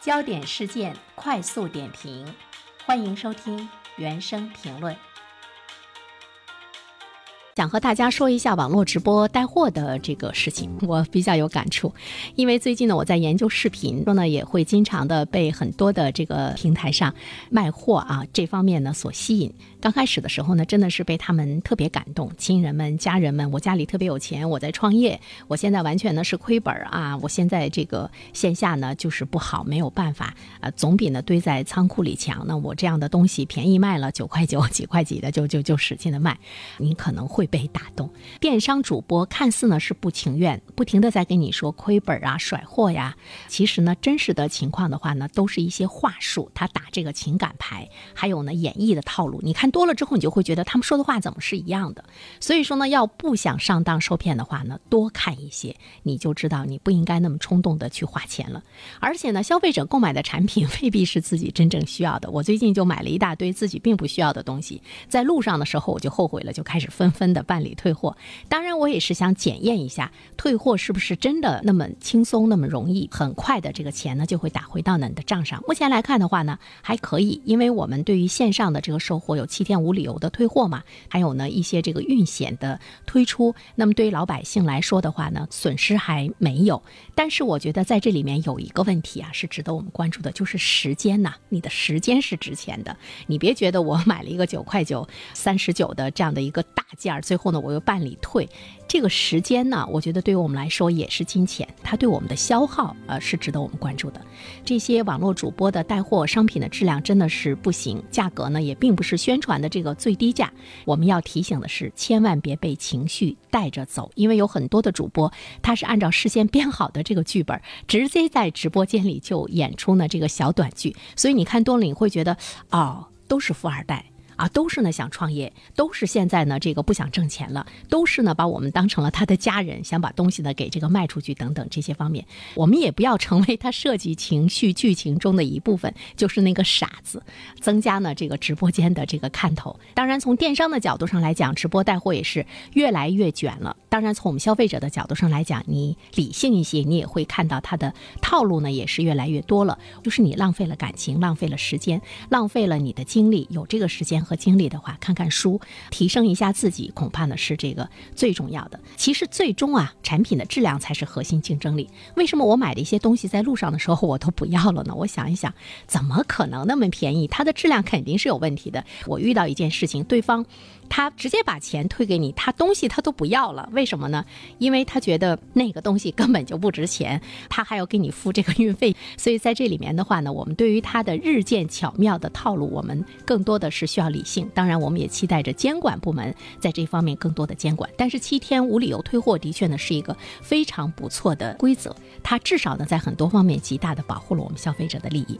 焦点事件快速点评，欢迎收听原声评论。想和大家说一下网络直播带货的这个事情，我比较有感触，因为最近呢我在研究视频，说呢也会经常的被很多的这个平台上卖货啊这方面呢所吸引。刚开始的时候呢，真的是被他们特别感动，亲人们、家人们，我家里特别有钱，我在创业，我现在完全呢是亏本啊，我现在这个线下呢就是不好，没有办法，呃，总比呢堆在仓库里强。那我这样的东西便宜卖了九块九、几块几的，就就就使劲的卖，你可能会被打动。电商主播看似呢是不情愿，不停的在跟你说亏本啊、甩货呀，其实呢真实的情况的话呢，都是一些话术，他打这个情感牌，还有呢演绎的套路，你看。多了之后，你就会觉得他们说的话怎么是一样的？所以说呢，要不想上当受骗的话呢，多看一些，你就知道你不应该那么冲动的去花钱了。而且呢，消费者购买的产品未必是自己真正需要的。我最近就买了一大堆自己并不需要的东西，在路上的时候我就后悔了，就开始纷纷的办理退货。当然，我也是想检验一下退货是不是真的那么轻松、那么容易，很快的这个钱呢就会打回到你的账上。目前来看的话呢，还可以，因为我们对于线上的这个售货有。七天无理由的退货嘛，还有呢一些这个运险的推出，那么对于老百姓来说的话呢，损失还没有。但是我觉得在这里面有一个问题啊，是值得我们关注的，就是时间呐，你的时间是值钱的。你别觉得我买了一个九块九、三十九的这样的一个大件儿，最后呢我又办理退。这个时间呢，我觉得对于我们来说也是金钱，它对我们的消耗呃是值得我们关注的。这些网络主播的带货商品的质量真的是不行，价格呢也并不是宣传的这个最低价。我们要提醒的是，千万别被情绪带着走，因为有很多的主播他是按照事先编好的这个剧本，直接在直播间里就演出呢这个小短剧，所以你看多了你会觉得哦，都是富二代。啊，都是呢想创业，都是现在呢这个不想挣钱了，都是呢把我们当成了他的家人，想把东西呢给这个卖出去等等这些方面，我们也不要成为他设计情绪剧情中的一部分，就是那个傻子，增加呢这个直播间的这个看头。当然，从电商的角度上来讲，直播带货也是越来越卷了。当然，从我们消费者的角度上来讲，你理性一些，你也会看到他的套路呢也是越来越多了，就是你浪费了感情，浪费了时间，浪费了你的精力，有这个时间。和精力的话，看看书，提升一下自己，恐怕呢是这个最重要的。其实最终啊，产品的质量才是核心竞争力。为什么我买的一些东西在路上的时候我都不要了呢？我想一想，怎么可能那么便宜？它的质量肯定是有问题的。我遇到一件事情，对方。他直接把钱退给你，他东西他都不要了，为什么呢？因为他觉得那个东西根本就不值钱，他还要给你付这个运费。所以在这里面的话呢，我们对于他的日渐巧妙的套路，我们更多的是需要理理性。当然，我们也期待着监管部门在这方面更多的监管。但是七天无理由退货的确呢是一个非常不错的规则，它至少呢在很多方面极大的保护了我们消费者的利益。